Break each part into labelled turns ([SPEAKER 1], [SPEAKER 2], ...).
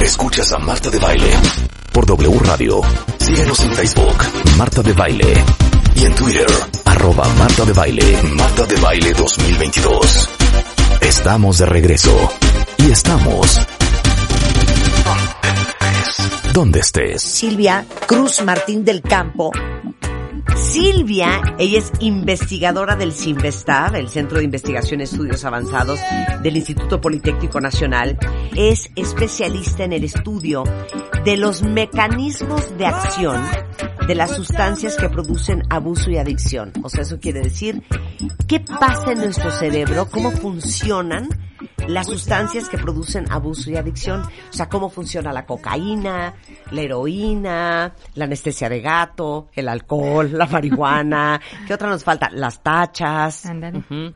[SPEAKER 1] Escuchas a Marta de Baile por W Radio. Síguenos en Facebook, Marta de Baile. Y en Twitter, arroba Marta de Baile, Marta de Baile 2022. Estamos de regreso. Y estamos... Donde estés.
[SPEAKER 2] Silvia Cruz Martín del Campo. Silvia, ella es investigadora del CINVESTAV, el Centro de Investigación y Estudios Avanzados del Instituto Politécnico Nacional. Es especialista en el estudio de los mecanismos de acción de las sustancias que producen abuso y adicción. O sea, eso quiere decir qué pasa en nuestro cerebro, cómo funcionan las sustancias que producen abuso y adicción. O sea, cómo funciona la cocaína, la heroína, la anestesia de gato, el alcohol, la marihuana. ¿Qué otra nos falta? Las tachas.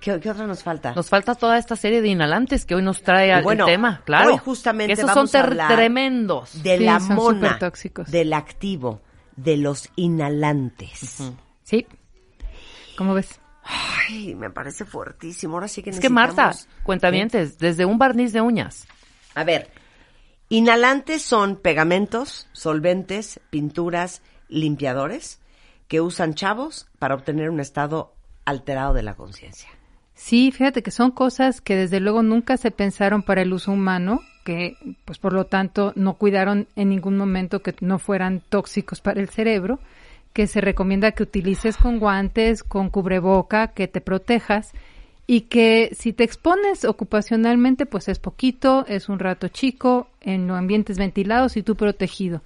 [SPEAKER 2] ¿Qué, qué otra nos falta?
[SPEAKER 3] Nos falta toda esta serie de inhalantes que hoy nos trae al
[SPEAKER 2] Bueno,
[SPEAKER 3] tema, claro.
[SPEAKER 2] hoy justamente
[SPEAKER 3] esos
[SPEAKER 2] vamos
[SPEAKER 3] son
[SPEAKER 2] a
[SPEAKER 3] ter-
[SPEAKER 2] hablar
[SPEAKER 3] tremendos.
[SPEAKER 2] de
[SPEAKER 4] Sí,
[SPEAKER 2] la
[SPEAKER 4] son
[SPEAKER 2] mona, del activo, de los inhalantes.
[SPEAKER 4] Sí. ¿Cómo ves?
[SPEAKER 2] Ay, me parece fuertísimo. Ahora sí que
[SPEAKER 3] Es que Marta, cuentavientes, desde un barniz de uñas.
[SPEAKER 2] A ver, inhalantes son pegamentos, solventes, pinturas, limpiadores que usan chavos para obtener un estado alterado de la conciencia.
[SPEAKER 4] Sí, fíjate que son cosas que desde luego nunca se pensaron para el uso humano, que pues por lo tanto no cuidaron en ningún momento que no fueran tóxicos para el cerebro, que se recomienda que utilices con guantes, con cubreboca, que te protejas y que si te expones ocupacionalmente pues es poquito, es un rato chico, en ambientes ventilados y tú protegido.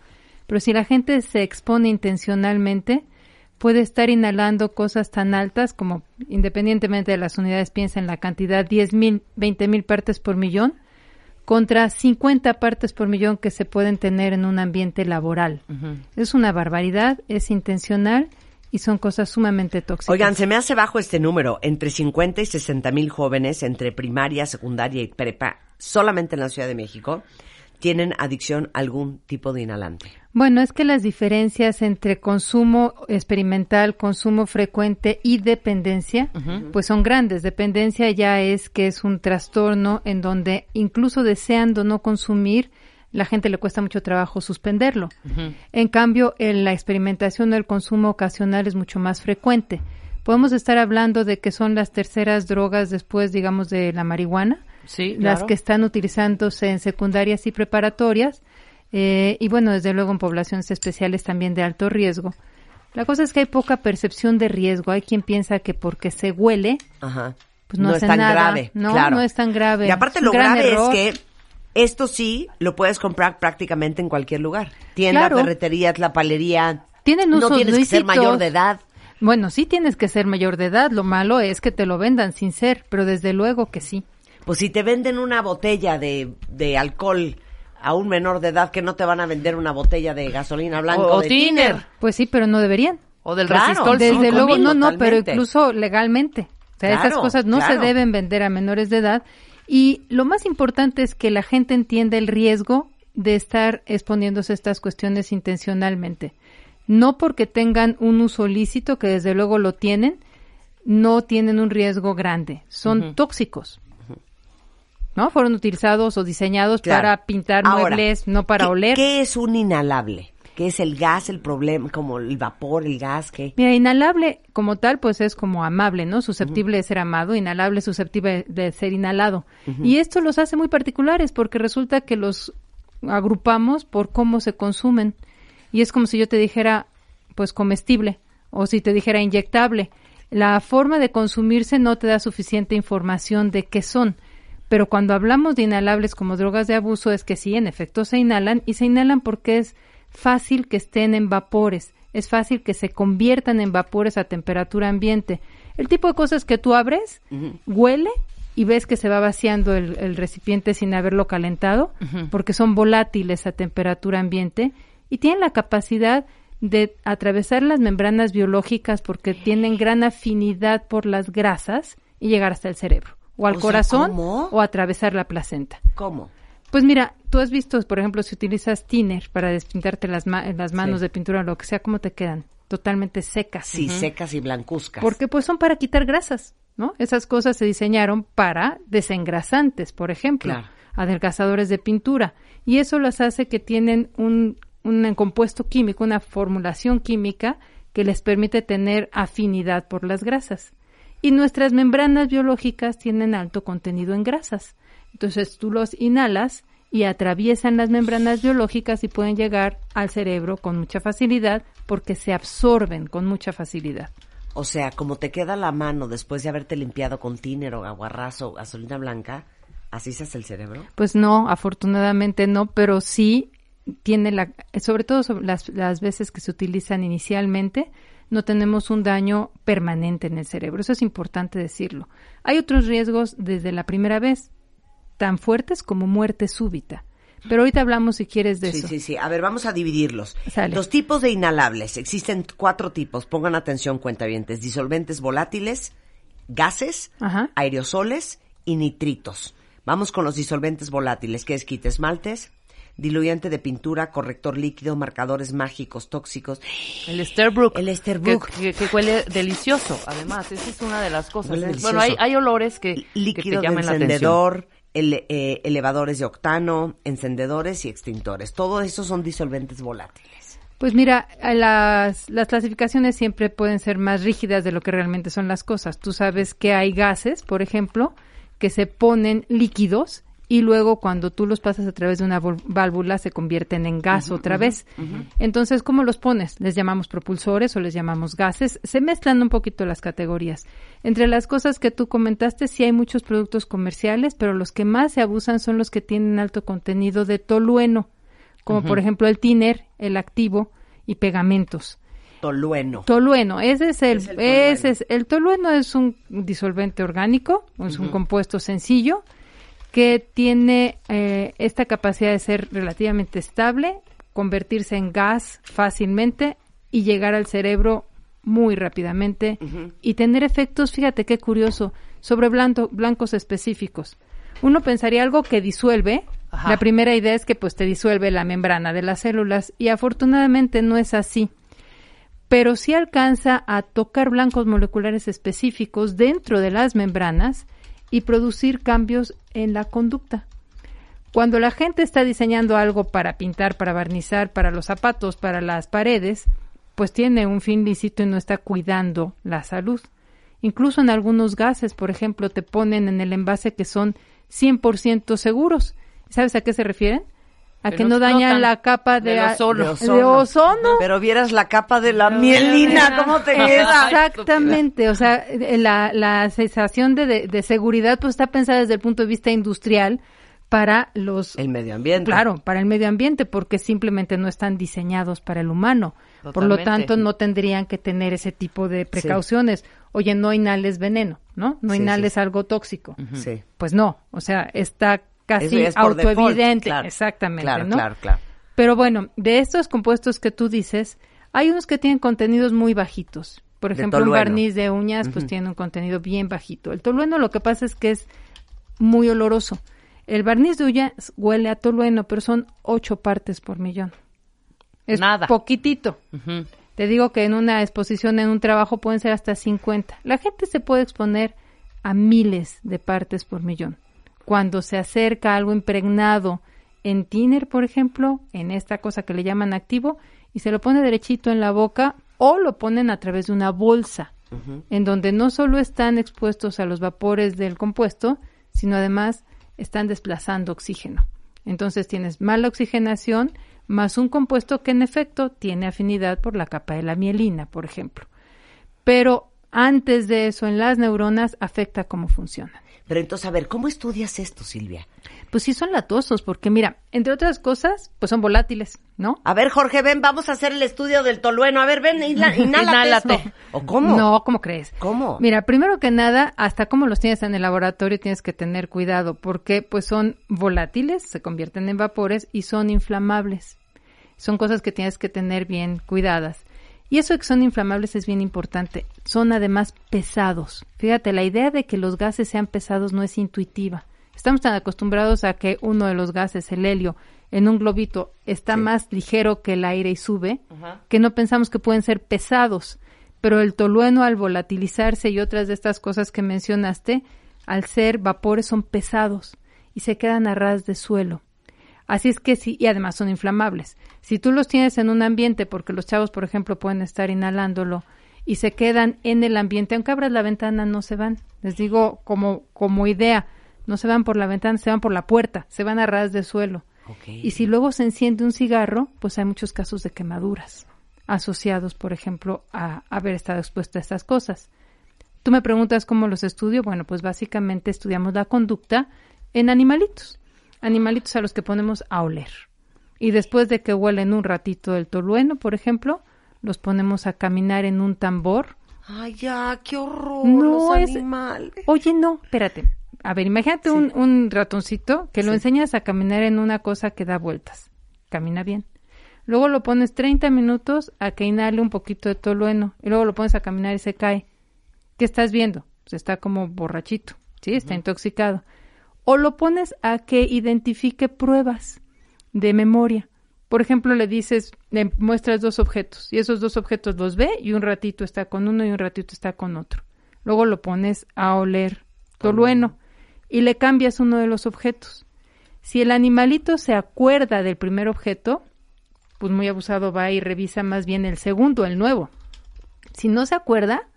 [SPEAKER 4] Pero si la gente se expone intencionalmente, puede estar inhalando cosas tan altas como, independientemente de las unidades, piensa en la cantidad 10 mil, 20 mil partes por millón, contra 50 partes por millón que se pueden tener en un ambiente laboral. Es una barbaridad, es intencional y son cosas sumamente tóxicas.
[SPEAKER 2] Oigan, se me hace bajo este número, entre 50 y 60 mil jóvenes entre primaria, secundaria y prepa, solamente en la Ciudad de México, tienen adicción a algún tipo de inhalante.
[SPEAKER 4] Bueno, es que las diferencias entre consumo experimental, consumo frecuente y dependencia, pues son grandes. Dependencia ya es que es un trastorno en donde incluso deseando no consumir, la gente le cuesta mucho trabajo suspenderlo. En cambio, en la experimentación del consumo ocasional es mucho más frecuente. Podemos estar hablando de que son las terceras drogas después, digamos, de la marihuana
[SPEAKER 3] Sí,
[SPEAKER 4] las que están utilizándose en secundarias y preparatorias, eh, y bueno, desde luego en poblaciones especiales también de alto riesgo. La cosa es que hay poca percepción de riesgo. Hay quien piensa que porque se huele,
[SPEAKER 2] Ajá.
[SPEAKER 4] pues no,
[SPEAKER 2] es
[SPEAKER 4] hace
[SPEAKER 2] tan
[SPEAKER 4] nada.
[SPEAKER 2] grave.
[SPEAKER 4] No,
[SPEAKER 2] claro.
[SPEAKER 4] no es tan grave.
[SPEAKER 2] Y aparte
[SPEAKER 4] Es
[SPEAKER 2] lo grave
[SPEAKER 4] error.
[SPEAKER 2] es que esto sí lo puedes comprar prácticamente en cualquier lugar. Tienda,
[SPEAKER 4] Claro.
[SPEAKER 2] ferretería, la palería.
[SPEAKER 4] Tienen
[SPEAKER 2] no
[SPEAKER 4] usos
[SPEAKER 2] tienes que ser mayor de edad.
[SPEAKER 4] Bueno, sí tienes que ser mayor de edad. Lo malo es que te lo vendan sin ser, pero desde luego que sí.
[SPEAKER 2] Pues si te venden una botella de, de alcohol a un menor de edad, que no te van a vender una botella de gasolina blanca
[SPEAKER 3] O-
[SPEAKER 2] de
[SPEAKER 3] tiner.
[SPEAKER 2] tiner.
[SPEAKER 4] Pues sí, pero no deberían.
[SPEAKER 3] O del
[SPEAKER 2] Claro,
[SPEAKER 3] resistol
[SPEAKER 4] Desde luego, no, no, pero incluso legalmente. O sea, esas
[SPEAKER 2] Claro,
[SPEAKER 4] cosas no
[SPEAKER 2] claro.
[SPEAKER 4] se deben vender a menores de edad. Y lo más importante es que la gente entienda el riesgo de estar exponiéndose a estas cuestiones intencionalmente. No porque tengan un uso lícito, que desde luego lo tienen, no tienen un riesgo grande. Son tóxicos. ¿No? Fueron utilizados o diseñados
[SPEAKER 2] Claro.
[SPEAKER 4] para pintar
[SPEAKER 2] Ahora,
[SPEAKER 4] muebles, no para
[SPEAKER 2] ¿qué-
[SPEAKER 4] oler.
[SPEAKER 2] ¿Qué es un inhalable? ¿Qué es el gas, el problema, como el vapor, el gas? ¿qué?
[SPEAKER 4] Mira, inhalable como tal, pues es como amable, ¿no? Susceptible de ser amado, inhalable, susceptible de ser inhalado. Y esto los hace muy particulares porque resulta que los agrupamos por cómo se consumen. Y es como si yo te dijera, pues comestible, o si te dijera inyectable. La forma de consumirse no te da suficiente información de qué son. Pero cuando hablamos de inhalables como drogas de abuso es que sí, en efecto se inhalan y se inhalan porque es fácil que estén en vapores, es fácil que se conviertan en vapores a temperatura ambiente. El tipo de cosas que tú abres, huele y ves que se va vaciando el, recipiente sin haberlo calentado, porque son volátiles a temperatura ambiente y tienen la capacidad de atravesar las membranas biológicas porque tienen gran afinidad por las grasas y llegar hasta el cerebro, o al corazón, o atravesar la placenta.
[SPEAKER 2] ¿Cómo?
[SPEAKER 4] Pues mira, tú has visto, por ejemplo, si utilizas thinner para despintarte las, las manos de pintura o lo que sea, ¿cómo te quedan? Totalmente secas.
[SPEAKER 2] Sí, secas y blancuzcas.
[SPEAKER 4] Porque pues son para quitar grasas, ¿no? Esas cosas se diseñaron para desengrasantes, por ejemplo, adelgazadores de pintura. Y eso las hace que tienen un, un compuesto químico, una formulación química que les permite tener afinidad por las grasas. Y nuestras membranas biológicas tienen alto contenido en grasas. Entonces tú los inhalas y atraviesan las membranas biológicas y pueden llegar al cerebro con mucha facilidad porque se absorben con mucha facilidad.
[SPEAKER 2] O sea, como te queda la mano después de haberte limpiado con tiner o aguarrazo o gasolina blanca, ¿así se hace el cerebro?
[SPEAKER 4] Pues no, afortunadamente no, pero sí tiene la, sobre todo las, las veces que se utilizan inicialmente, no tenemos un daño permanente en el cerebro. Eso es importante decirlo. Hay otros riesgos desde la primera vez, tan fuertes como muerte súbita. Pero ahorita hablamos, si quieres, de eso.
[SPEAKER 2] Sí, sí, sí. A ver, vamos a dividirlos. Los tipos de inhalables. Existen cuatro tipos. Pongan atención, cuentavientes. Disolventes volátiles, gases, aerosoles y nitritos. Vamos con los disolventes volátiles. ¿Qué es quite esmaltes? Diluyente de pintura, corrector líquido, marcadores mágicos, tóxicos.
[SPEAKER 3] El Esterbrook.
[SPEAKER 2] El Esterbrook.
[SPEAKER 3] Que, huele delicioso, además. Esa es una de las cosas. bueno, hay, hay, olores que,
[SPEAKER 2] líquido
[SPEAKER 3] que te llaman
[SPEAKER 2] de encendedor, eh, elevadores de octano, encendedores y extintores. Todo eso son disolventes volátiles.
[SPEAKER 4] Pues mira, las, las clasificaciones siempre pueden ser más rígidas de lo que realmente son las cosas. Tú sabes que hay gases, por ejemplo, que se ponen líquidos y luego cuando tú los pasas a través de una válvula se convierten en gas otra vez. Entonces, ¿cómo los pones? Les llamamos propulsores o les llamamos gases. Se mezclan un poquito las categorías. Entre las cosas que tú comentaste, sí hay muchos productos comerciales, pero los que más se abusan son los que tienen alto contenido de tolueno, como por ejemplo el tiner, el activo y pegamentos.
[SPEAKER 2] Tolueno.
[SPEAKER 4] Tolueno, ese es el, ese es, el tolueno es un disolvente orgánico, es un compuesto sencillo que tiene eh, esta capacidad de ser relativamente estable, convertirse en gas fácilmente y llegar al cerebro muy rápidamente y tener efectos, fíjate qué curioso, sobre blancos específicos. Uno pensaría algo que disuelve. La primera idea es que pues te disuelve la membrana de las células y afortunadamente no es así. Pero sí alcanza a tocar blancos moleculares específicos dentro de las membranas y producir cambios en la conducta. Cuando la gente está diseñando algo para pintar, para barnizar, para los zapatos, para las paredes, pues tiene un fin lícito y no está cuidando la salud. Incluso en algunos gases, por ejemplo, te ponen en el envase que son 100% seguros. ¿Sabes a qué se refieren? A que, no dañan la capa de, ozono.
[SPEAKER 2] Pero vieras la capa de la mielina, ¿cómo te queda?
[SPEAKER 4] Exactamente, o sea, la, la sensación de, de, seguridad pues está pensada desde el punto de vista industrial para los...
[SPEAKER 2] El medio ambiente.
[SPEAKER 4] Claro, para el medio ambiente, porque simplemente no están diseñados para el humano. Por lo tanto, no tendrían que tener ese tipo de precauciones. Oye, no inhales veneno, ¿no? No inhales algo tóxico. Sí. Pues no, o sea, está casi autoevidente. Exactamente,
[SPEAKER 2] claro, Claro, claro.
[SPEAKER 4] Pero bueno, de estos compuestos que tú dices, hay unos que tienen contenidos muy bajitos. Por ejemplo, un barniz de uñas, pues tiene un contenido bien bajito. El tolueno lo que pasa es que es muy oloroso. El barniz de uñas huele a tolueno, pero son ocho partes por millón. Es Nada. poquitito. Te digo que en una exposición, en un trabajo, pueden ser hasta 50. La gente se puede exponer a miles de partes por millón cuando se acerca algo impregnado en tiner, por ejemplo, en esta cosa que le llaman activo, y se lo pone derechito en la boca o lo ponen a través de una bolsa, en donde no solo están expuestos a los vapores del compuesto, sino además están desplazando oxígeno. Entonces tienes mala oxigenación más un compuesto que en efecto tiene afinidad por la capa de la mielina, por ejemplo. Pero antes de eso, en las neuronas afecta cómo funcionan.
[SPEAKER 2] Pero entonces, a ver, ¿cómo estudias esto, Silvia?
[SPEAKER 4] Pues sí son latosos, porque mira, entre otras cosas, pues son volátiles, ¿no?
[SPEAKER 2] A ver, Jorge, ven, vamos a hacer el estudio del tolueno. A ver, ven, inhálate,
[SPEAKER 4] ¿O cómo? No, ¿cómo crees?
[SPEAKER 2] ¿Cómo?
[SPEAKER 4] Mira, primero que nada, hasta cómo los tienes en el laboratorio tienes que tener cuidado, porque pues son volátiles, se convierten en vapores y son inflamables. Son cosas que tienes que tener bien cuidadas. Y eso de que son inflamables es bien importante. Son además pesados. Fíjate, la idea de que los gases sean pesados no es intuitiva. Estamos tan acostumbrados a que uno de los gases, el helio, en un globito está más ligero que el aire y sube, que no pensamos que pueden ser pesados. Pero el tolueno al volatilizarse y otras de estas cosas que mencionaste, al ser vapores son pesados y se quedan a ras de suelo. Así es que sí, y además son inflamables. Si tú los tienes en un ambiente, porque los chavos, por ejemplo, pueden estar inhalándolo y se quedan en el ambiente, aunque abras la ventana, no se van. Les digo como, como idea, no se van por la ventana, se van por la puerta, se van a ras de suelo. Y si luego se enciende un cigarro, pues hay muchos casos de quemaduras asociados, por ejemplo, a haber estado expuesto a estas cosas. Tú me preguntas cómo los estudio. Bueno, pues básicamente estudiamos la conducta en animalitos animalitos a los que ponemos a oler. Y después de que huelen un ratito el tolueno, por ejemplo, los ponemos a caminar en un tambor.
[SPEAKER 2] Ay, ya, qué horror, no los animales.
[SPEAKER 4] Oye, no, espérate. A ver, imagínate un, ratoncito que lo enseñas a caminar en una cosa que da vueltas. Camina bien. Luego lo pones 30 minutos a que inhale un poquito de tolueno. Y luego lo pones a caminar y se cae. ¿Qué estás viendo? Pues está como borrachito. Sí, está intoxicado o lo pones a que identifique pruebas de memoria. Por ejemplo, le dices, le muestras dos objetos y esos dos objetos los ve y un ratito está con uno y un ratito está con otro. Luego lo pones a oler tolueno y le cambias uno de los objetos. Si el animalito se acuerda del primer objeto, pues muy abusado va y revisa más bien el segundo, el nuevo. Si no se acuerda,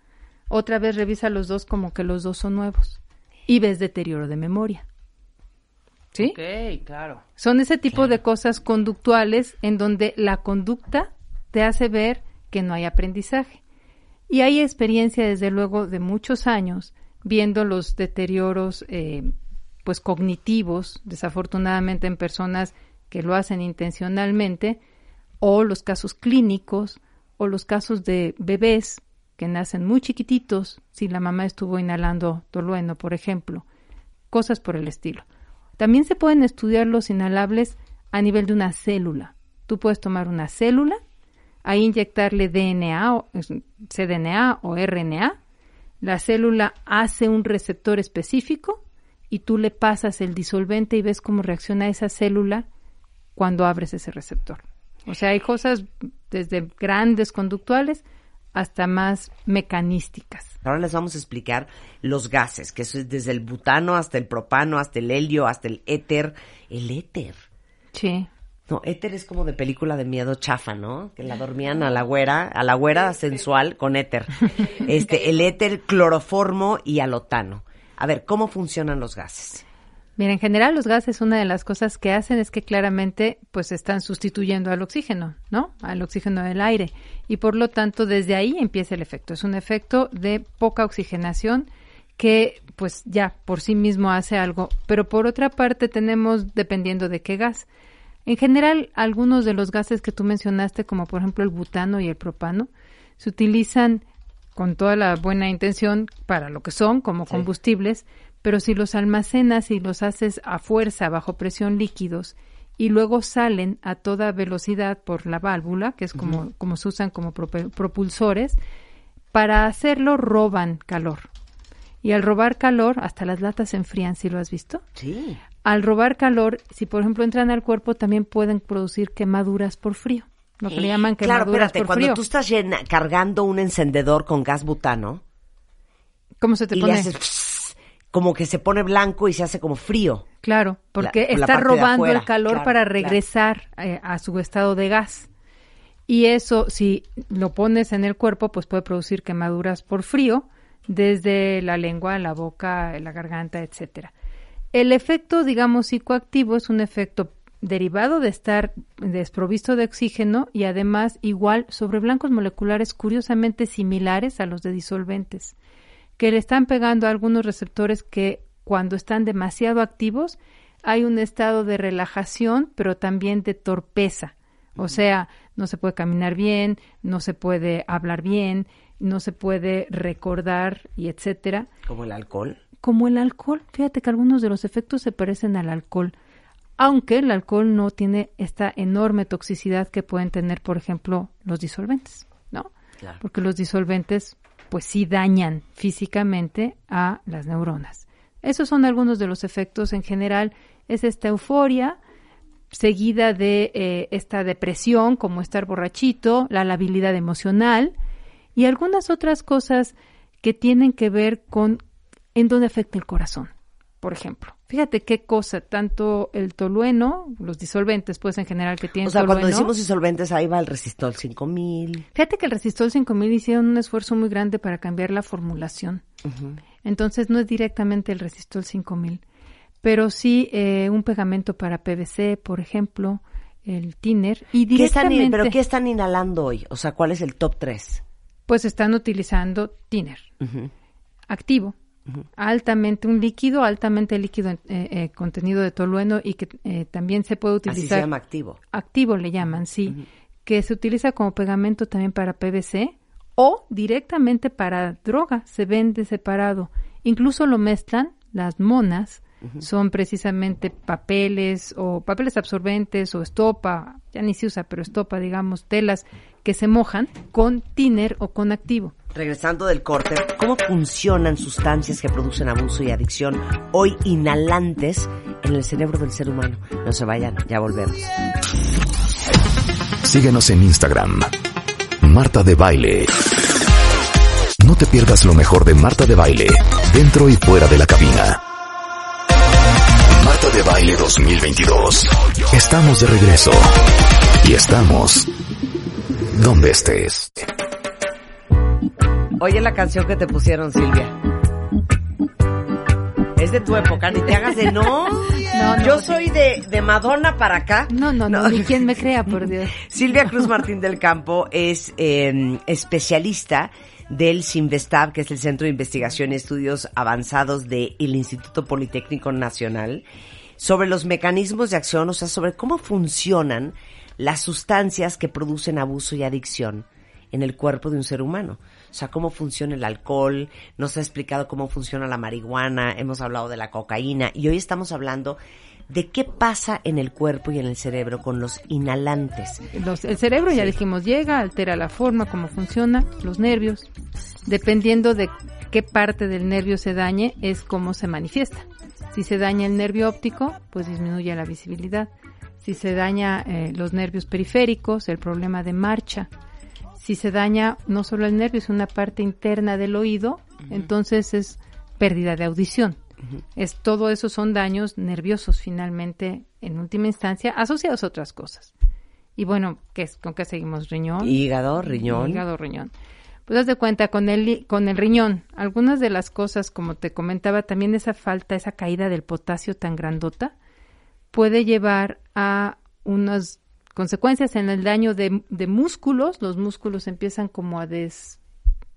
[SPEAKER 4] otra vez revisa los dos como que los dos son nuevos y ves deterioro de memoria. ¿Sí?
[SPEAKER 3] Ok, claro.
[SPEAKER 4] Son ese tipo de cosas conductuales en donde la conducta te hace ver que no hay aprendizaje. Y hay experiencia, desde luego, de muchos años viendo los deterioros eh, pues cognitivos, desafortunadamente en personas que lo hacen intencionalmente, o los casos clínicos, o los casos de bebés que nacen muy chiquititos, si la mamá estuvo inhalando tolueno, por ejemplo, cosas por el estilo. También se pueden estudiar los inhalables a nivel de una célula. Tú puedes tomar una célula, ahí inyectarle DNA, o, cDNA o RNA. La célula hace un receptor específico y tú le pasas el disolvente y ves cómo reacciona esa célula cuando abres ese receptor. O sea, hay cosas desde grandes conductuales hasta más mecanísticas.
[SPEAKER 2] Ahora les vamos a explicar los gases, que es desde el butano hasta el propano, hasta el helio, hasta el éter. El éter.
[SPEAKER 4] Sí.
[SPEAKER 2] No, éter es como de película de miedo chafa, ¿no? Que la dormían a la güera, a la güera sensual con éter. Este, el éter, cloroformo y alotano. A ver, ¿cómo funcionan los gases?
[SPEAKER 4] Mira, en general los gases una de las cosas que hacen es que claramente pues están sustituyendo al oxígeno, ¿no? Al oxígeno del aire y por lo tanto desde ahí empieza el efecto. Es un efecto de poca oxigenación que pues ya por sí mismo hace algo, pero por otra parte tenemos dependiendo de qué gas. En general, algunos de los gases que tú mencionaste, como por ejemplo el butano y el propano, se utilizan con toda la buena intención para lo que son, como combustibles, pero si los almacenas y los haces a fuerza bajo presión líquidos y luego salen a toda velocidad por la válvula, que es como, como se usan como propulsores, para hacerlo roban calor. Y al robar calor, hasta las latas se enfrían, ¿sí lo has visto?
[SPEAKER 2] Sí.
[SPEAKER 4] Al robar calor, si por ejemplo entran al cuerpo, también pueden producir quemaduras por frío. Lo que le llaman quemaduras
[SPEAKER 2] claro, espérate,
[SPEAKER 4] por
[SPEAKER 2] cuando tú estás cargando un encendedor con gas butano,
[SPEAKER 4] ¿cómo se te
[SPEAKER 2] y
[SPEAKER 4] pone?
[SPEAKER 2] Le haces como que se pone blanco y se hace como frío.
[SPEAKER 4] Claro, porque está robando el calor para regresar eh, a su estado de gas. Y eso, si lo pones en el cuerpo, pues puede producir quemaduras por frío, desde la lengua, la boca, la garganta, etcétera. El efecto, digamos, psicoactivo es un efecto derivado de estar desprovisto de oxígeno y además igual sobre blancos moleculares curiosamente similares a los de disolventes que le están pegando a algunos receptores que cuando están demasiado activos, hay un estado de relajación, pero también de torpeza. O sea, no se puede caminar bien, no se puede hablar bien, no se puede recordar y etcétera.
[SPEAKER 2] Como el alcohol.
[SPEAKER 4] Como el alcohol. Fíjate que algunos de los efectos se parecen al alcohol, aunque el alcohol no tiene esta enorme toxicidad que pueden tener, por ejemplo, los disolventes, ¿no? Porque los disolventes, pues sí dañan físicamente a las neuronas. Esos son algunos de los efectos en general. Es esta euforia, seguida de eh, esta depresión, como estar borrachito, la labilidad emocional y algunas otras cosas que tienen que ver con en dónde afecta el corazón. Por ejemplo, fíjate qué cosa, tanto el tolueno, los disolventes, pues en general que tienen.
[SPEAKER 2] O sea, cuando decimos disolventes, ahí va el resistol 5000.
[SPEAKER 4] Fíjate que el resistol 5000 hicieron un esfuerzo muy grande para cambiar la formulación. Entonces no es directamente el resistol 5000 pero sí eh, un pegamento para PVC, por ejemplo, el thinner y directamente...
[SPEAKER 2] ¿Qué ¿Pero qué están inhalando hoy? O sea, ¿cuál es el top 3?
[SPEAKER 4] Pues están utilizando thinner, activo, altamente, un líquido altamente líquido, eh, eh, contenido de tolueno y que también se puede utilizar... Así
[SPEAKER 2] se llama activo.
[SPEAKER 4] Activo le llaman, sí, que se utiliza como pegamento también para PVC o directamente para droga, se vende separado. Incluso lo mezclan las monas son precisamente papeles o papeles absorbentes o estopa, ya ni se usa, pero estopa, digamos, telas que se mojan con tiner o con activo.
[SPEAKER 2] Regresando del corte, ¿cómo funcionan sustancias que producen abuso y adicción hoy inhalantes en el cerebro del ser humano? No se vayan, ya volvemos.
[SPEAKER 1] Síguenos en Instagram. Marta de Baile. No te pierdas lo mejor de Marta de Baile, dentro y fuera de la cabina de Baile 2022. Estamos de regreso. Y estamos donde estés.
[SPEAKER 2] Oye la canción que te pusieron, Silvia. Es de tu época, ni te hagas de no. no, Yo soy de, de, Madonna para acá.
[SPEAKER 4] No, no, no, ni quien me crea, por Dios.
[SPEAKER 2] Silvia Cruz Martín del Campo es eh, especialista del CINVESTAB, que es el Centro de Investigación y Estudios Avanzados del Instituto Politécnico Nacional, sobre los mecanismos de acción, o sea, sobre cómo funcionan las sustancias que producen abuso y adicción en el cuerpo de un ser humano. O sea, cómo funciona el alcohol, nos ha explicado cómo funciona la marihuana, hemos hablado de la cocaína y hoy estamos hablando de qué pasa en el cuerpo y en el cerebro con los inhalantes.
[SPEAKER 4] el cerebro, ya dijimos, llega, altera la forma, cómo funciona, los nervios. Dependiendo de qué parte del nervio se dañe, es cómo se manifiesta. Si se daña el nervio óptico, pues disminuye la visibilidad. Si se daña eh, los nervios periféricos, el problema de marcha. Si se daña no solo el nervio, sino una parte interna del oído, entonces es pérdida de audición. Es todo eso son daños nerviosos finalmente en última instancia asociados a otras cosas. Y bueno, ¿qué es? ¿con qué seguimos? Riñón.
[SPEAKER 2] Hígado, riñón.
[SPEAKER 4] Hígado, riñón. Pues das de cuenta con el con el riñón, algunas de las cosas como te comentaba, también esa falta, esa caída del potasio tan grandota puede llevar a unas consecuencias en el daño de, de músculos, los músculos empiezan como a des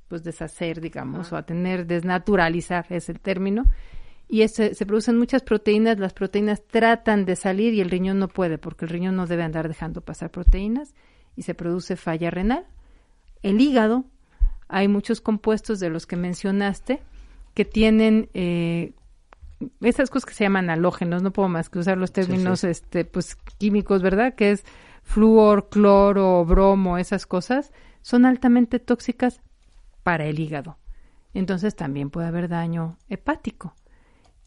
[SPEAKER 4] pues deshacer, digamos, o a tener desnaturalizar es el término. Y se producen muchas proteínas, las proteínas tratan de salir y el riñón no puede porque el riñón no debe andar dejando pasar proteínas y se produce falla renal. El hígado, hay muchos compuestos de los que mencionaste que tienen eh, esas cosas que se llaman halógenos, no puedo más que usar los términos este pues químicos, ¿verdad? Que es flúor, cloro, bromo, esas cosas, son altamente tóxicas para el hígado. Entonces también puede haber daño hepático.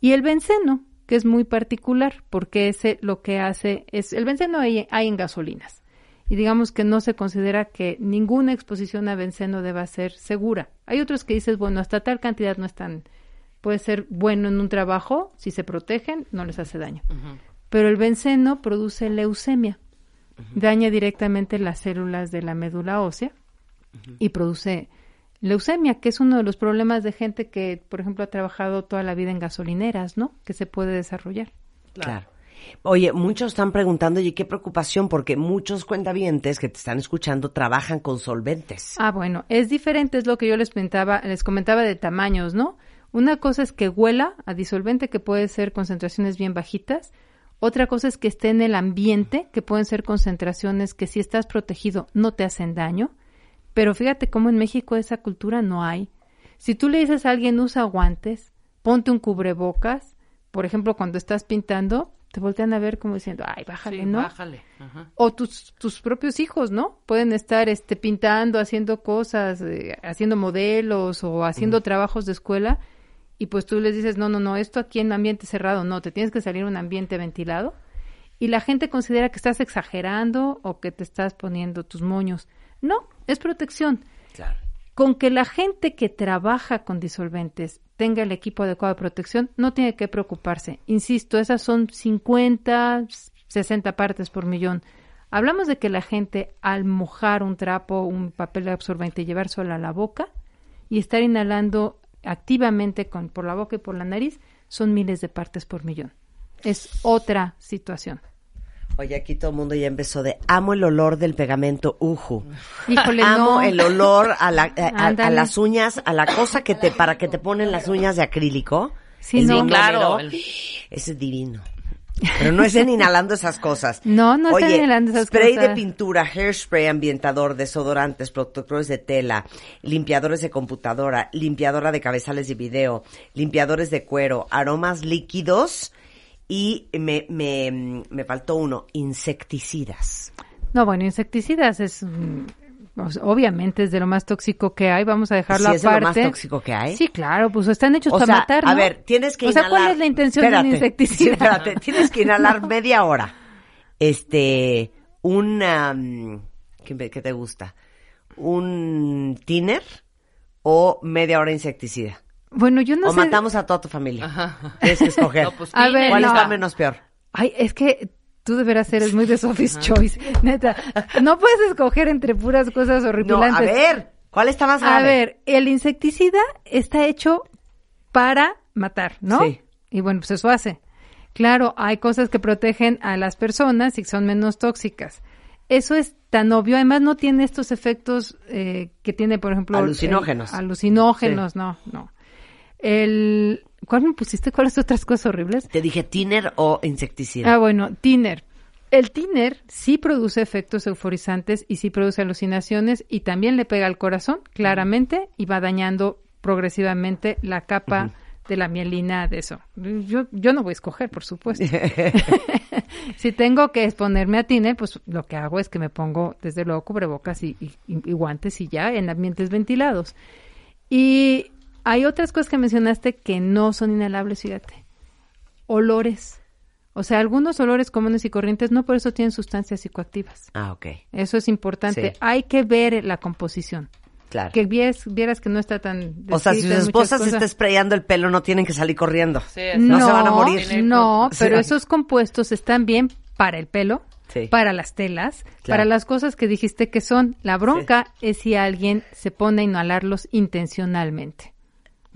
[SPEAKER 4] Y el benceno, que es muy particular, porque ese lo que hace es, el benceno hay, hay en gasolinas. Y digamos que no se considera que ninguna exposición a benceno deba ser segura. Hay otros que dices, bueno, hasta tal cantidad no es tan, puede ser bueno en un trabajo, si se protegen, no les hace daño. Pero el benceno produce leucemia, daña directamente las células de la médula ósea y produce leucemia, que es uno de los problemas de gente que, por ejemplo, ha trabajado toda la vida en gasolineras, ¿no? Que se puede desarrollar.
[SPEAKER 2] Claro. Oye, muchos están preguntando, y qué preocupación, porque muchos cuentavientes que te están escuchando trabajan con solventes.
[SPEAKER 4] Ah, bueno, es diferente, es lo que yo les comentaba, les comentaba de tamaños, ¿no? Una cosa es que huela a disolvente, que puede ser concentraciones bien bajitas. Otra cosa es que esté en el ambiente, que pueden ser concentraciones que si estás protegido no te hacen daño. Pero fíjate cómo en México esa cultura no hay. Si tú le dices a alguien usa guantes, ponte un cubrebocas, por ejemplo, cuando estás pintando, te voltean a ver como diciendo, ay, bájale, ¿no?
[SPEAKER 3] Bájale.
[SPEAKER 4] O tus, tus propios hijos, ¿no? Pueden estar este, pintando, haciendo cosas, eh, haciendo modelos o haciendo trabajos de escuela y pues tú les dices, no, no, no, esto aquí en ambiente cerrado, no, te tienes que salir a un ambiente ventilado. Y la gente considera que estás exagerando o que te estás poniendo tus moños. No, es protección.
[SPEAKER 2] Claro.
[SPEAKER 4] Con que la gente que trabaja con disolventes tenga el equipo adecuado de protección, no tiene que preocuparse. Insisto, esas son 50, 60 partes por millón. Hablamos de que la gente al mojar un trapo, un papel absorbente, llevárselo a la boca y estar inhalando activamente con, por la boca y por la nariz, son miles de partes por millón. Es otra situación.
[SPEAKER 2] Oye, aquí todo el mundo ya empezó de amo el olor del pegamento uju.
[SPEAKER 4] Híjole,
[SPEAKER 2] amo
[SPEAKER 4] no.
[SPEAKER 2] el olor a, la, a- a- a
[SPEAKER 4] Ándale.
[SPEAKER 2] las uñas, a la cosa que te para que te ponen las uñas de acrílico.
[SPEAKER 4] Sí, no.
[SPEAKER 2] bien
[SPEAKER 3] Claro, el-
[SPEAKER 2] Ese es divino. Pero no estén inhalando esas cosas.
[SPEAKER 4] No, no estén
[SPEAKER 2] Oye,
[SPEAKER 4] inhalando esas
[SPEAKER 2] spray de
[SPEAKER 4] cosas.
[SPEAKER 2] pintura, hairspray, ambientador, desodorantes, protectores de tela, limpiadores de computadora, limpiadora de cabezales de video, limpiadores de cuero, aromas líquidos y me, me, me faltó uno, insecticidas.
[SPEAKER 4] No, bueno, insecticidas es pues, obviamente es de lo más tóxico que hay. Vamos a dejarlo
[SPEAKER 2] ¿Sí es de lo
[SPEAKER 4] aparte.
[SPEAKER 2] más tóxico que hay?
[SPEAKER 4] Sí, claro, pues están hechos
[SPEAKER 2] O
[SPEAKER 4] para
[SPEAKER 2] sea,
[SPEAKER 4] matar, ¿no?
[SPEAKER 2] a ver, tienes que
[SPEAKER 4] O sea,
[SPEAKER 2] inhalar.
[SPEAKER 4] ¿cuál es la intención de un
[SPEAKER 2] Espérate,
[SPEAKER 4] insecticida?
[SPEAKER 2] sí, espérate, tienes que inhalar media hora. Este, un, um, ¿qué, te gusta? ¿Un thinner o media hora insecticida?
[SPEAKER 4] Bueno, yo no
[SPEAKER 2] o
[SPEAKER 4] sé.
[SPEAKER 2] matamos a toda tu familia. Tienes que escoger.
[SPEAKER 3] No, pues,
[SPEAKER 4] A ver,
[SPEAKER 2] ¿Cuál
[SPEAKER 4] no.
[SPEAKER 2] está menos peor?
[SPEAKER 4] Ay, es que tú deberás ser muy de Sophie's Choice, neta. No puedes escoger entre puras cosas
[SPEAKER 2] No,
[SPEAKER 4] horripilantes.
[SPEAKER 2] a ver, ¿cuál está más grave?
[SPEAKER 4] A ver, el insecticida está hecho para matar, ¿no?
[SPEAKER 2] Sí.
[SPEAKER 4] Y bueno, pues eso hace. Claro, hay cosas que protegen a las personas y que son menos tóxicas. Eso es tan obvio. Además, no tiene estos efectos eh, que tiene, por ejemplo...
[SPEAKER 2] Alucinógenos.
[SPEAKER 4] el- alucinógenos, no, no. El... ¿Cuál me pusiste? ¿Cuáles otras cosas horribles?
[SPEAKER 2] Te dije thinner o insecticida.
[SPEAKER 4] Ah, bueno, tiner. El tiner sí produce efectos euforizantes y sí produce alucinaciones y también le pega al corazón, claramente, y va dañando progresivamente la capa de la mielina de eso. Yo, yo no voy a escoger, por supuesto. si tengo que exponerme a tiner, pues lo que hago es que me pongo, desde luego, cubrebocas y, y- y guantes y ya en ambientes ventilados. Y hay otras cosas que mencionaste que no son inhalables, fíjate. Olores. O sea, algunos olores comunes y corrientes no por eso tienen sustancias psicoactivas.
[SPEAKER 2] Ah, ok,
[SPEAKER 4] Eso es importante.
[SPEAKER 2] Sí.
[SPEAKER 4] Hay que ver la composición.
[SPEAKER 2] claro.
[SPEAKER 4] Que vieras, vieras que no está tan...
[SPEAKER 2] o sea, si su esposa se está sprayando el pelo, no tienen que salir corriendo.
[SPEAKER 3] Sí, es-
[SPEAKER 2] No se van a morir.
[SPEAKER 4] No,
[SPEAKER 2] Sí.
[SPEAKER 4] pero esos compuestos están bien para el pelo,
[SPEAKER 2] Sí.
[SPEAKER 4] para las telas,
[SPEAKER 2] Claro.
[SPEAKER 4] para las cosas que dijiste que son. La bronca es si alguien se pone a inhalarlos intencionalmente.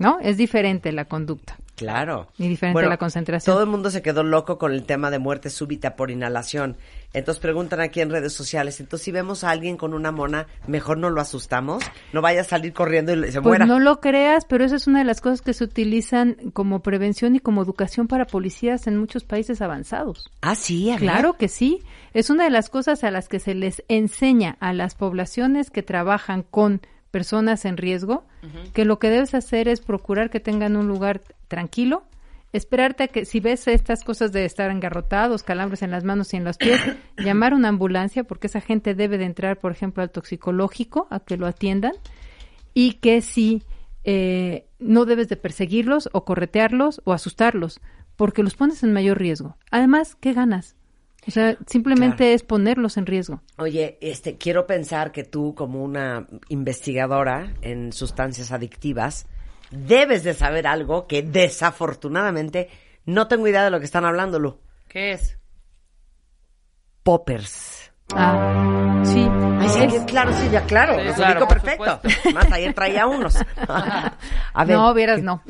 [SPEAKER 4] ¿No? Es diferente la conducta.
[SPEAKER 2] Claro.
[SPEAKER 4] Y diferente la concentración.
[SPEAKER 2] Todo el mundo se quedó loco con el tema de muerte súbita por inhalación. Entonces preguntan aquí en redes sociales, entonces si vemos a alguien con una mona, mejor no lo asustamos, no vaya a salir corriendo y se
[SPEAKER 4] Pues
[SPEAKER 2] muera.
[SPEAKER 4] no lo creas, pero esa es una de las cosas que se utilizan como prevención y como educación para policías en muchos países avanzados.
[SPEAKER 2] Ah, sí.
[SPEAKER 4] Claro que sí. Es una de las cosas a las que se les enseña a las poblaciones que trabajan con personas en riesgo, que lo que debes hacer es procurar que tengan un lugar tranquilo, esperarte a que si ves estas cosas de estar engarrotados, calambres en las manos y en los pies, llamar a una ambulancia porque esa gente debe de entrar, por ejemplo, al toxicológico a que lo atiendan y que si eh, no debes de perseguirlos o corretearlos o asustarlos porque los pones en mayor riesgo. Además, ¿qué ganas? O sea, simplemente
[SPEAKER 2] Claro.
[SPEAKER 4] es ponerlos en riesgo.
[SPEAKER 2] Oye, este, quiero pensar que tú, como una investigadora en sustancias adictivas, debes de saber algo que desafortunadamente no tengo idea de lo que están hablando, Lu.
[SPEAKER 3] ¿Qué es?
[SPEAKER 2] Poppers.
[SPEAKER 4] Ah, sí.
[SPEAKER 2] Ay, sí,
[SPEAKER 4] Es-
[SPEAKER 2] claro, sí, ya claro,
[SPEAKER 3] Sí,
[SPEAKER 2] los
[SPEAKER 3] claro,
[SPEAKER 2] perfecto.
[SPEAKER 3] supuesto.
[SPEAKER 2] Más ayer traía unos. A ver.
[SPEAKER 4] no, vieras no.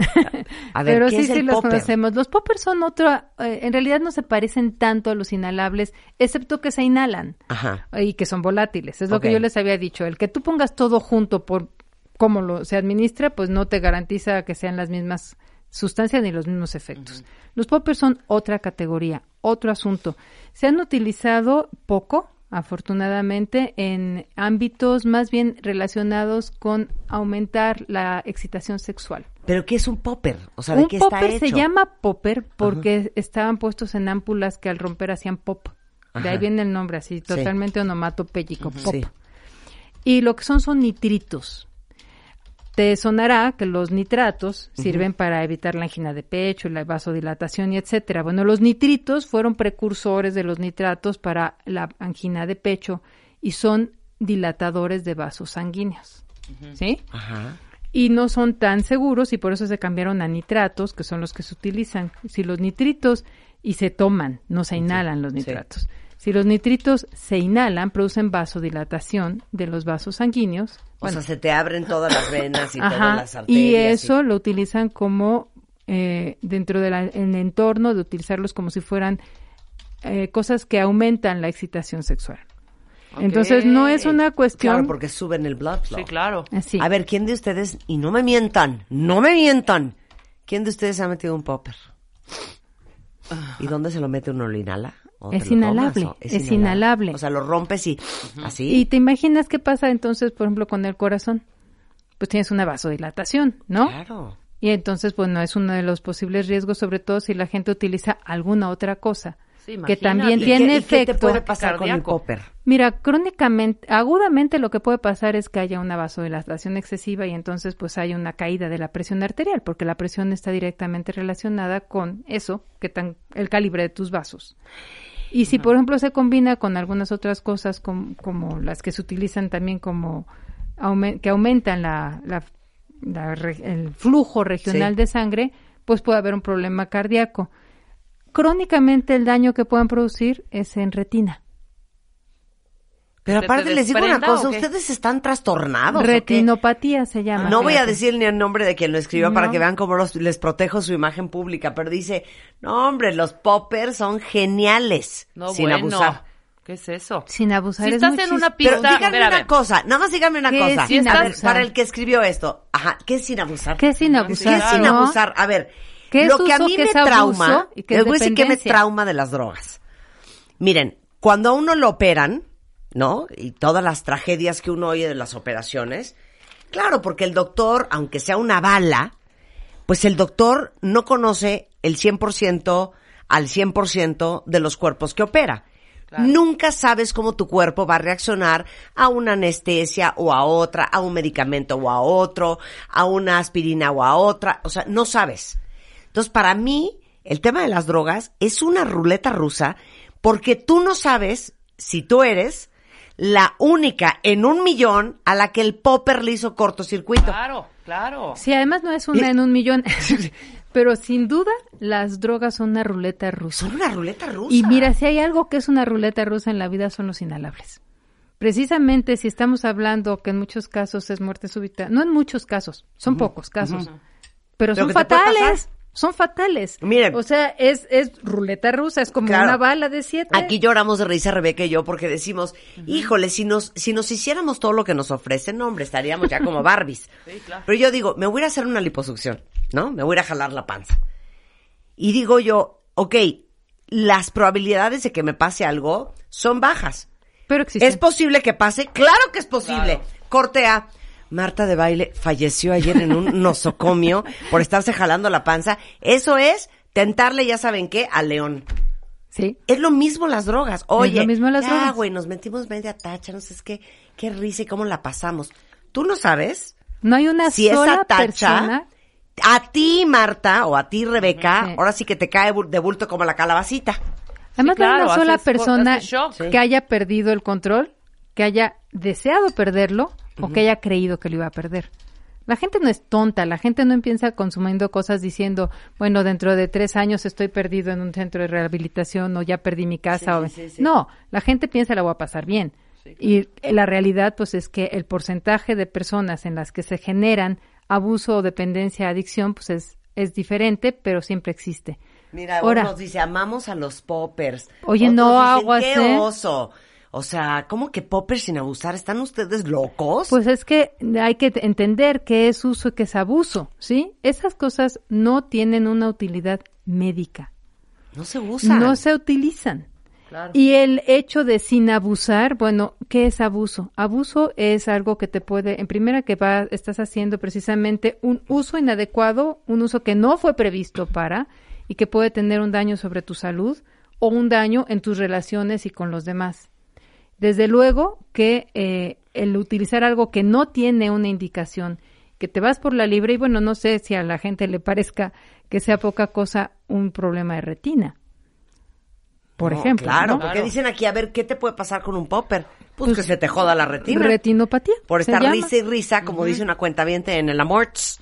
[SPEAKER 2] A ver,
[SPEAKER 4] Pero
[SPEAKER 2] ¿qué
[SPEAKER 4] sí, sí los
[SPEAKER 2] popper?
[SPEAKER 4] conocemos. Los poppers son otra, eh, en realidad no se parecen tanto a los inhalables, excepto que se inhalan
[SPEAKER 2] Ajá.
[SPEAKER 4] y que son volátiles. Es lo que yo les había dicho. El que tú pongas todo junto por cómo lo, se administra, pues no te garantiza que sean las mismas sustancias ni los mismos efectos. Los poppers son otra categoría, otro asunto. Se han utilizado poco, afortunadamente, en ámbitos más bien relacionados con aumentar la excitación sexual.
[SPEAKER 2] ¿Pero qué es un popper? O sea, ¿de
[SPEAKER 4] un
[SPEAKER 2] qué
[SPEAKER 4] popper
[SPEAKER 2] está hecho?
[SPEAKER 4] se llama popper porque estaban puestos en ámpulas que al romper hacían pop. De ahí viene el nombre así, totalmente onomatopéyico, pop.
[SPEAKER 2] Sí.
[SPEAKER 4] Y lo que son son nitritos. Te sonará que los nitratos sirven para evitar la angina de pecho, la vasodilatación y etcétera. Bueno, los nitritos fueron precursores de los nitratos para la angina de pecho y son dilatadores de vasos sanguíneos. ¿Sí?
[SPEAKER 2] Ajá.
[SPEAKER 4] y no son tan seguros y por eso se cambiaron a nitratos, que son los que se utilizan. Si los nitritos y se toman, no se inhalan los nitratos. Si los nitritos se inhalan, producen vasodilatación de los vasos sanguíneos.
[SPEAKER 2] O sea, se te abren todas las venas y todas las arterias.
[SPEAKER 4] y eso lo utilizan como eh, dentro del entorno de utilizarlos como si fueran eh, cosas que aumentan la excitación sexual. Entonces no es una cuestión
[SPEAKER 2] Claro, porque suben el blood flow.
[SPEAKER 3] Sí, claro.
[SPEAKER 4] así.
[SPEAKER 2] A ver, ¿quién de ustedes, y no me mientan, no me mientan, ¿quién de ustedes ha metido un popper? ¿Y dónde se lo mete uno? ¿Lo inhala? ¿O
[SPEAKER 4] Es
[SPEAKER 2] te lo tomas,
[SPEAKER 4] inhalable,
[SPEAKER 2] o
[SPEAKER 4] es inhalable.
[SPEAKER 2] O sea, lo rompes y así.
[SPEAKER 4] ¿Y te imaginas qué pasa entonces, por ejemplo, con el corazón? Pues tienes una vasodilatación, ¿no?
[SPEAKER 2] Claro.
[SPEAKER 4] Y entonces, pues no es uno de los posibles riesgos, sobre todo si la gente utiliza alguna otra cosa
[SPEAKER 3] Sí,
[SPEAKER 4] que también
[SPEAKER 2] ¿Y
[SPEAKER 4] tiene
[SPEAKER 2] qué, y qué te
[SPEAKER 4] efecto.
[SPEAKER 2] puede pasar con el popper?
[SPEAKER 4] Mira, crónicamente, agudamente lo que puede pasar es que haya una vasodilatación excesiva y entonces pues hay una caída de la presión arterial, porque la presión está directamente relacionada con eso, que tan el calibre de tus vasos. Y si, por ejemplo, se combina con algunas otras cosas com- como, las que se utilizan también como que aumentan la, la- la re- el flujo regional
[SPEAKER 2] Sí.
[SPEAKER 4] de sangre, pues puede haber un problema cardíaco. Crónicamente el daño que puedan producir es en retina.
[SPEAKER 2] Pero
[SPEAKER 3] ¿Se te
[SPEAKER 2] aparte les digo una cosa, ustedes están trastornados.
[SPEAKER 4] Retinopatía se llama.
[SPEAKER 2] No voy a decir ni el nombre de quien lo escribió para que vean cómo los- les protejo su imagen pública, pero dice, no hombre, los poppers son geniales,
[SPEAKER 3] No,
[SPEAKER 2] sin
[SPEAKER 3] bueno.
[SPEAKER 2] abusar.
[SPEAKER 3] ¿Qué es eso?
[SPEAKER 4] Sin abusar.
[SPEAKER 3] Si
[SPEAKER 4] es
[SPEAKER 3] estás en una
[SPEAKER 4] chis-
[SPEAKER 2] Pero
[SPEAKER 3] pista,
[SPEAKER 2] díganme una cosa, nada más díganme una
[SPEAKER 4] ¿Qué
[SPEAKER 2] cosa.
[SPEAKER 4] es sin
[SPEAKER 2] A ver,
[SPEAKER 4] abusar?
[SPEAKER 2] para el que escribió esto, ajá, ¿qué es sin abusar?
[SPEAKER 4] ¿Qué es sin abusar?
[SPEAKER 2] ¿Qué es sin abusar? A ver,
[SPEAKER 4] ¿Qué es
[SPEAKER 2] lo que a mí me trauma,
[SPEAKER 4] y qué es
[SPEAKER 2] les voy a decir que me trauma de las drogas. Miren, cuando a uno lo operan, ¿no? Y todas las tragedias que uno oye de las operaciones, claro, porque el doctor, aunque sea una bala, pues el doctor no conoce el 100% al 100% de los cuerpos que opera. Nunca sabes cómo tu cuerpo va a reaccionar a una anestesia o a otra, a un medicamento o a otro, a una aspirina o a otra. O sea, no sabes. Entonces, para mí, el tema de las drogas es una ruleta rusa porque tú no sabes si tú eres la única en un millón a la que el popper le hizo cortocircuito.
[SPEAKER 3] Claro, claro.
[SPEAKER 4] Sí, además no es una
[SPEAKER 2] Y-
[SPEAKER 4] en un millón. Pero sin duda, las drogas son una ruleta rusa.
[SPEAKER 2] Son una ruleta rusa.
[SPEAKER 4] Y mira, si hay algo que es una ruleta rusa en la vida son los inhalables. Precisamente si estamos hablando que en muchos casos es muerte súbita, no en muchos casos, son pocos casos, pero son
[SPEAKER 2] Pero
[SPEAKER 4] fatales. Son fatales.
[SPEAKER 2] Miren.
[SPEAKER 4] o sea, es, es ruleta rusa, es como
[SPEAKER 2] Claro.
[SPEAKER 4] una bala de siete.
[SPEAKER 2] Aquí lloramos de risa Rebeca y yo porque decimos, híjole, si nos, si nos hiciéramos todo lo que nos ofrecen, no, hombre, estaríamos ya como Barbies. Pero yo digo, me voy a ir a hacer una liposucción, ¿no? Me voy a ir a jalar la panza. Y digo yo, ok, las probabilidades de que me pase algo son bajas.
[SPEAKER 4] pero existen.
[SPEAKER 2] ¿Es posible que pase? Claro que es posible. Corte A. Marta de baile falleció ayer en un nosocomio por estarse jalando la panza. Eso es tentarle, ya saben qué, al león.
[SPEAKER 4] sí.
[SPEAKER 2] Es lo mismo las drogas. Oye,
[SPEAKER 4] lo mismo las
[SPEAKER 2] ya,
[SPEAKER 4] drogas.
[SPEAKER 2] güey, nos metimos media tacha, no sé es qué, qué risa y cómo la pasamos. Tú no sabes
[SPEAKER 4] No hay una
[SPEAKER 2] si
[SPEAKER 4] sola
[SPEAKER 2] esa tacha
[SPEAKER 4] persona.
[SPEAKER 2] a ti, Marta, o a ti, Rebeca,
[SPEAKER 4] Sí.
[SPEAKER 2] ahora sí que te cae de bulto como la calabacita.
[SPEAKER 4] Además, no hay
[SPEAKER 3] claro,
[SPEAKER 4] una sola
[SPEAKER 3] haces-
[SPEAKER 4] persona
[SPEAKER 3] haces
[SPEAKER 4] que haya perdido el control, que haya deseado perderlo o que haya creído que lo iba a perder. La gente no es tonta, la gente no empieza consumiendo cosas diciendo, bueno, dentro de tres años estoy perdido en un centro de rehabilitación o ya perdí mi casa. o... No, la gente piensa la voy a pasar bien. Y la realidad, pues, es que el porcentaje de personas en las que se generan abuso o dependencia, adicción, pues es, es diferente, pero siempre existe.
[SPEAKER 2] Mira,
[SPEAKER 4] Ahora-
[SPEAKER 2] uno nos dice, amamos a los poppers.
[SPEAKER 4] Oye,
[SPEAKER 2] Otros
[SPEAKER 4] no,
[SPEAKER 2] dicen,
[SPEAKER 4] aguas,
[SPEAKER 2] qué
[SPEAKER 4] ¿eh?
[SPEAKER 2] oso. O sea, ¿cómo que popper sin abusar? ¿Están ustedes locos?
[SPEAKER 4] Pues es que hay que entender qué es uso y qué es abuso, ¿sí? Esas cosas no tienen una utilidad médica.
[SPEAKER 2] No se usan.
[SPEAKER 4] No se utilizan. Y el hecho de sin abusar, bueno, ¿qué es abuso? Abuso es algo que te puede, en primera que va, estás haciendo precisamente un uso inadecuado, un uso que no fue previsto para y que puede tener un daño sobre tu salud o un daño en tus relaciones y con los demás. Desde luego que eh, el utilizar algo que no tiene una indicación, que te vas por la libre y bueno, no sé si a la gente le parezca que sea poca cosa un problema de retina por ejemplo.
[SPEAKER 2] Claro, porque dicen aquí, a ver, ¿qué te puede pasar con un popper? Pues, pues que se te joda la retina.
[SPEAKER 4] Retinopatía.
[SPEAKER 2] Por estar risa y risa, como dice una cuenta en el Amorts.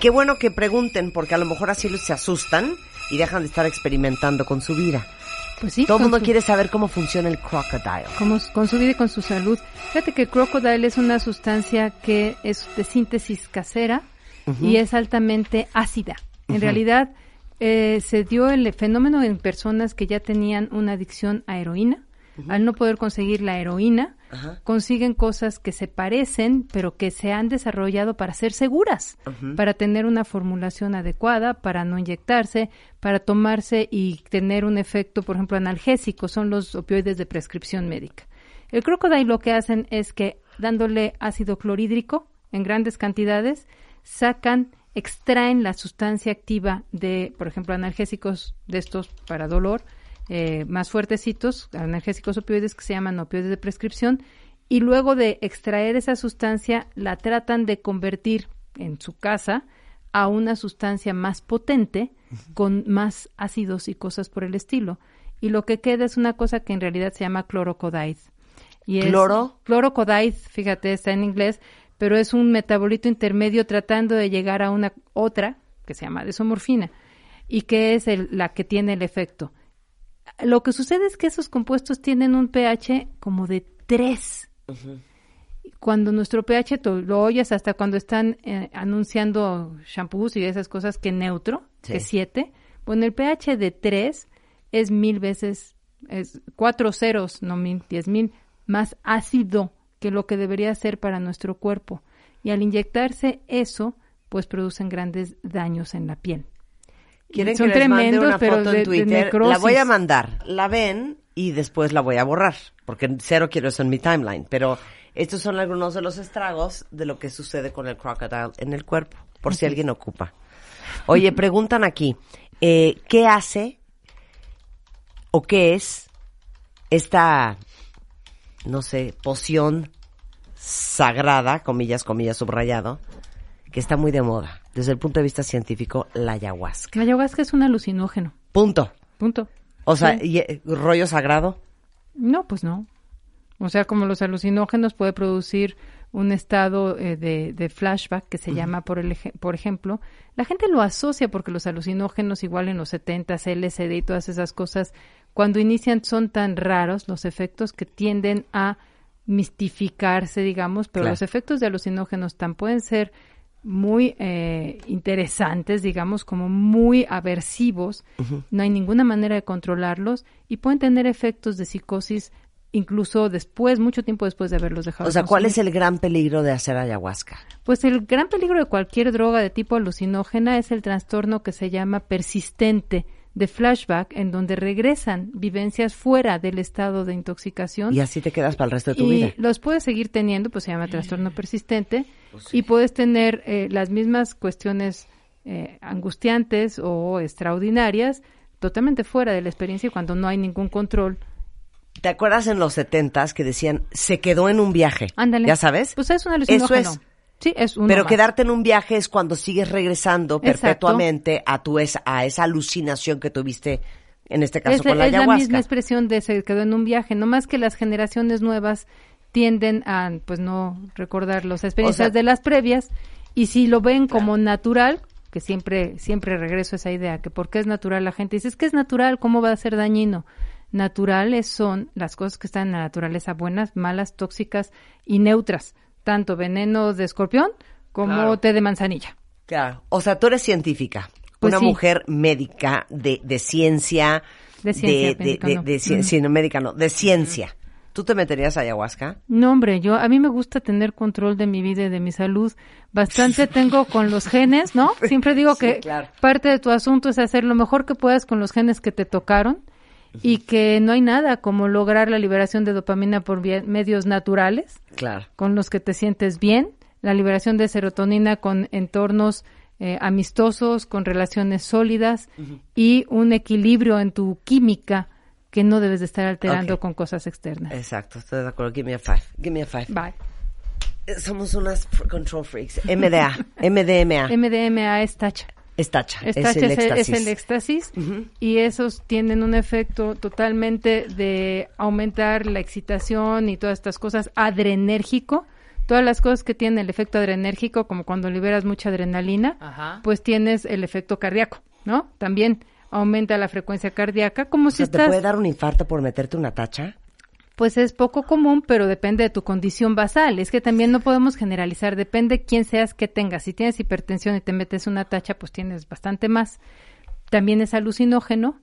[SPEAKER 2] Qué bueno que pregunten, porque a lo mejor así se asustan y dejan de estar experimentando con su vida. Pues sí. Todo el mundo quiere saber cómo funciona el crocodile.
[SPEAKER 4] Como, con su vida y con su salud. Fíjate que el crocodile es una sustancia que es de síntesis casera y es altamente ácida. En realidad, eh, se dio el fenómeno en personas que ya tenían una adicción a heroína. Al no poder conseguir la heroína, consiguen cosas que se parecen, pero que se han desarrollado para ser seguras, para tener una formulación adecuada, para no inyectarse, para tomarse y tener un efecto, por ejemplo, analgésico, son los opioides de prescripción médica. El crocodile lo que hacen es que dándole ácido clorhídrico en grandes cantidades, sacan extraen la sustancia activa de, por ejemplo, analgésicos de estos para dolor, eh, más fuertecitos, analgésicos opioides que se llaman opioides de prescripción, y luego de extraer esa sustancia la tratan de convertir en su casa a una sustancia más potente, con más ácidos y cosas por el estilo. Y lo que queda es una cosa que en realidad se llama clorocodide.
[SPEAKER 2] Y ¿Cloro?
[SPEAKER 4] clorocodide, fíjate, está en inglés, pero es un metabolito intermedio tratando de llegar a una otra que se llama desomorfina y que es la que tiene el efecto. Lo que sucede es que esos compuestos tienen un pH como de 3. Cuando nuestro pH lo oyes hasta cuando están eh, anunciando shampoos y esas cosas que neutro, que es 7. Bueno, el pH de 3 es mil veces, es cuatro ceros, no mil, diez mil, más ácido que lo que debería ser para nuestro cuerpo. Y al inyectarse eso, pues producen grandes daños en la piel.
[SPEAKER 2] Quieren Son que les mande una foto en Twitter. la voy a mandar. La ven y después la voy a borrar, porque cero quiero eso en mi timeline. Pero estos son algunos de los estragos de lo que sucede con el crocodile en el cuerpo, por si alguien ocupa. Oye, preguntan aquí, eh, ¿qué hace o qué es esta no sé, poción sagrada, comillas, comillas, subrayado, que está muy de moda. Desde el punto de vista científico, la ayahuasca.
[SPEAKER 4] La ayahuasca es un alucinógeno.
[SPEAKER 2] Punto.
[SPEAKER 4] Punto.
[SPEAKER 2] O sea, ¿y, eh, rollo sagrado?
[SPEAKER 4] No, pues no. O sea, como los alucinógenos puede producir un estado eh, de, flashback que se llama, por, el, por ejemplo, la gente lo asocia porque los alucinógenos igual en los 70, LSD y todas esas cosas cuando inician son tan raros los efectos que tienden a mistificarse, digamos, pero los efectos de alucinógenos tan pueden ser muy eh, interesantes, digamos, como muy aversivos, no hay ninguna manera de controlarlos y pueden tener efectos de psicosis incluso después, mucho tiempo después de haberlos dejado.
[SPEAKER 2] O sea, ¿cuál es el gran peligro de hacer ayahuasca?
[SPEAKER 4] Pues el gran peligro de cualquier droga de tipo alucinógena es el trastorno que se llama persistente de flashback en donde regresan vivencias fuera del estado de intoxicación.
[SPEAKER 2] Y así te quedas para el resto de tu
[SPEAKER 4] y
[SPEAKER 2] vida.
[SPEAKER 4] Los puedes seguir teniendo, pues se llama trastorno persistente, pues y puedes tener eh, las mismas cuestiones eh, angustiantes o extraordinarias totalmente fuera de la experiencia cuando no hay ningún control.
[SPEAKER 2] ¿Te acuerdas en los setentas que decían se quedó en un viaje?
[SPEAKER 4] Ándale.
[SPEAKER 2] ¿Ya sabes?
[SPEAKER 4] Pues es una Eso es. Sí, es
[SPEAKER 2] Pero quedarte en un viaje es cuando sigues regresando perpetuamente a tu esa, a esa alucinación que tuviste en este caso con la ayahuasca. Es
[SPEAKER 4] la misma expresión de se quedó en un viaje, no más que las generaciones nuevas tienden a pues no recordar las experiencias de las previas y si lo ven como natural, que siempre siempre regreso a esa idea que porque es natural la gente dice, es que es natural, ¿cómo va a ser dañino? Naturales son las cosas que están en la naturaleza buenas, malas, tóxicas y neutras tanto veneno de escorpión como té de manzanilla.
[SPEAKER 2] Claro. O sea, tú eres científica, pues una mujer médica de, de ciencia.
[SPEAKER 4] De ciencia,
[SPEAKER 2] de, de, de, médica no, de ciencia. ¿Tú te meterías ayahuasca?
[SPEAKER 4] No, hombre, yo a mí me gusta tener control de mi vida y de mi salud. Bastante tengo con los genes, ¿no? Siempre digo que parte de tu asunto es hacer lo mejor que puedas con los genes que te tocaron y que no hay nada como lograr la liberación de dopamina por medios naturales,
[SPEAKER 2] claro.
[SPEAKER 4] con los que te sientes bien, la liberación de serotonina con entornos eh, amistosos, con relaciones sólidas y un equilibrio en tu química que no debes de estar alterando con cosas externas.
[SPEAKER 2] Exacto, estoy de acuerdo. Give me a five. Give me a five.
[SPEAKER 4] Bye.
[SPEAKER 2] Eh, somos unas control freaks. MDA, MDMA.
[SPEAKER 4] MDMA es tacha.
[SPEAKER 2] Es tacha,
[SPEAKER 4] es, el éxtasis. y esos tienen un efecto totalmente de aumentar la excitación y todas estas cosas adrenérgico. Todas las cosas que tienen el efecto adrenérgico, como cuando liberas mucha adrenalina, pues tienes el efecto cardíaco, ¿no? También aumenta la frecuencia cardíaca, como si
[SPEAKER 2] ¿Te puede dar un infarto por meterte una tacha?
[SPEAKER 4] Pues es poco común, pero depende de tu condición basal. Es que también no podemos generalizar, depende quién seas, qué tengas. Si tienes hipertensión y te metes una tacha, pues tienes bastante más. También es alucinógeno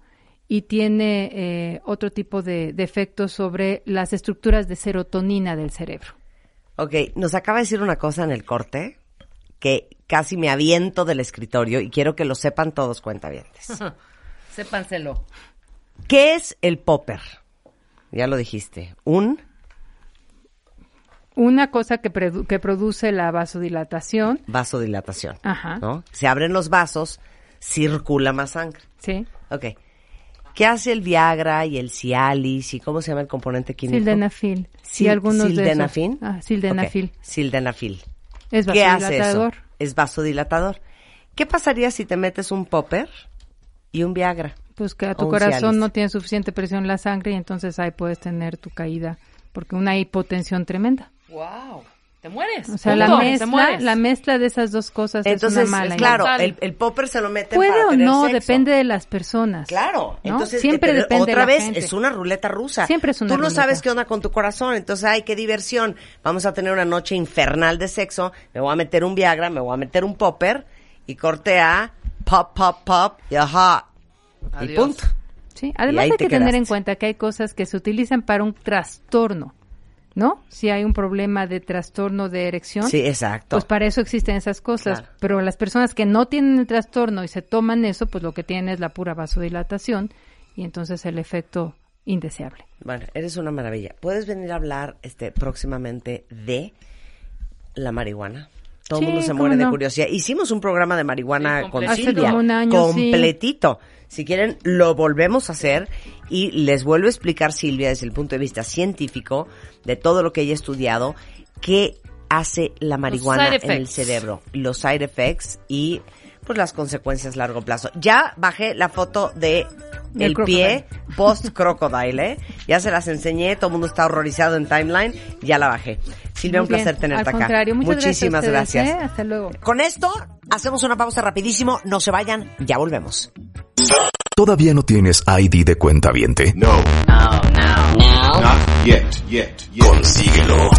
[SPEAKER 4] y tiene eh, otro tipo de, de efectos sobre las estructuras de serotonina del cerebro.
[SPEAKER 2] Ok, nos acaba de decir una cosa en el corte que casi me aviento del escritorio y quiero que lo sepan todos cuentavientes.
[SPEAKER 3] Sépanselo.
[SPEAKER 2] ¿Qué es el popper? Ya lo dijiste. Un.
[SPEAKER 4] Una cosa que, que produce la vasodilatación.
[SPEAKER 2] Vasodilatación.
[SPEAKER 4] Ajá.
[SPEAKER 2] ¿no? Se abren los vasos, circula más sangre.
[SPEAKER 4] Sí.
[SPEAKER 2] Ok. ¿Qué hace el Viagra y el Cialis y cómo se llama el componente químico?
[SPEAKER 4] Sildenafil.
[SPEAKER 2] Sí, algunos sildenafil.
[SPEAKER 4] Ah, sildenafil.
[SPEAKER 2] Sildenafil.
[SPEAKER 4] Es vasodilatador. ¿Qué hace eso?
[SPEAKER 2] Es vasodilatador. ¿Qué pasaría si te metes un popper y un Viagra?
[SPEAKER 4] Pues que a tu corazón no tiene suficiente presión en la sangre y entonces ahí puedes tener tu caída, porque una hipotensión tremenda.
[SPEAKER 3] ¡Wow! Te mueres.
[SPEAKER 4] O sea, la mezcla, la mezcla de esas dos cosas
[SPEAKER 2] entonces,
[SPEAKER 4] es una mala.
[SPEAKER 2] Claro, el, el, popper se lo mete
[SPEAKER 4] Puede
[SPEAKER 2] para
[SPEAKER 4] o no, depende de las personas.
[SPEAKER 2] Claro, entonces
[SPEAKER 4] siempre depende
[SPEAKER 2] otra
[SPEAKER 4] de
[SPEAKER 2] vez
[SPEAKER 4] gente.
[SPEAKER 2] es una ruleta rusa.
[SPEAKER 4] Siempre es una
[SPEAKER 2] Tú no sabes qué onda con tu corazón, entonces ay, qué diversión. Vamos a tener una noche infernal de sexo. Me voy a meter un Viagra, me voy a meter un popper y corte a pop pop pop y ajá. Y punto.
[SPEAKER 4] Sí, además hay que tener en cuenta que hay cosas que se utilizan para un trastorno, ¿no? Si hay un problema de trastorno de erección.
[SPEAKER 2] Sí, exacto.
[SPEAKER 4] Pues para eso existen esas cosas. Pero las personas que no tienen el trastorno y se toman eso, pues lo que tienen es la pura vasodilatación y entonces el efecto indeseable.
[SPEAKER 2] Bueno, eres una maravilla. ¿Puedes venir a hablar este próximamente de la marihuana? Todo el mundo se muere de curiosidad. Hicimos un programa de marihuana con Silvia, completito. Si quieren, lo volvemos a hacer y les vuelvo a explicar, Silvia, desde el punto de vista científico, de todo lo que ella ha estudiado, qué hace la marihuana en el cerebro, los side effects y pues las consecuencias a largo plazo. Ya bajé la foto de el pie post crocodile, ¿eh? ya se las enseñé, todo el mundo está horrorizado en timeline, ya la bajé. Silvia, un placer tenerte
[SPEAKER 4] Al
[SPEAKER 2] acá.
[SPEAKER 4] Contrario,
[SPEAKER 2] Muchísimas
[SPEAKER 4] gracias.
[SPEAKER 2] gracias.
[SPEAKER 4] ¿eh? Hasta luego.
[SPEAKER 2] Con esto hacemos una pausa rapidísimo, no se vayan, ya volvemos.
[SPEAKER 1] ¿Todavía no tienes ID de cuenta viente?
[SPEAKER 5] No.
[SPEAKER 3] No, no, no.
[SPEAKER 5] Not yet, yet, yet.
[SPEAKER 1] Consíguelo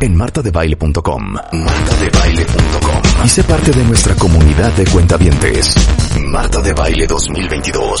[SPEAKER 1] en martadebaile.com. Martadebaile.com. Y sé parte de nuestra comunidad de cuentavientes. Marta de Baile 2022.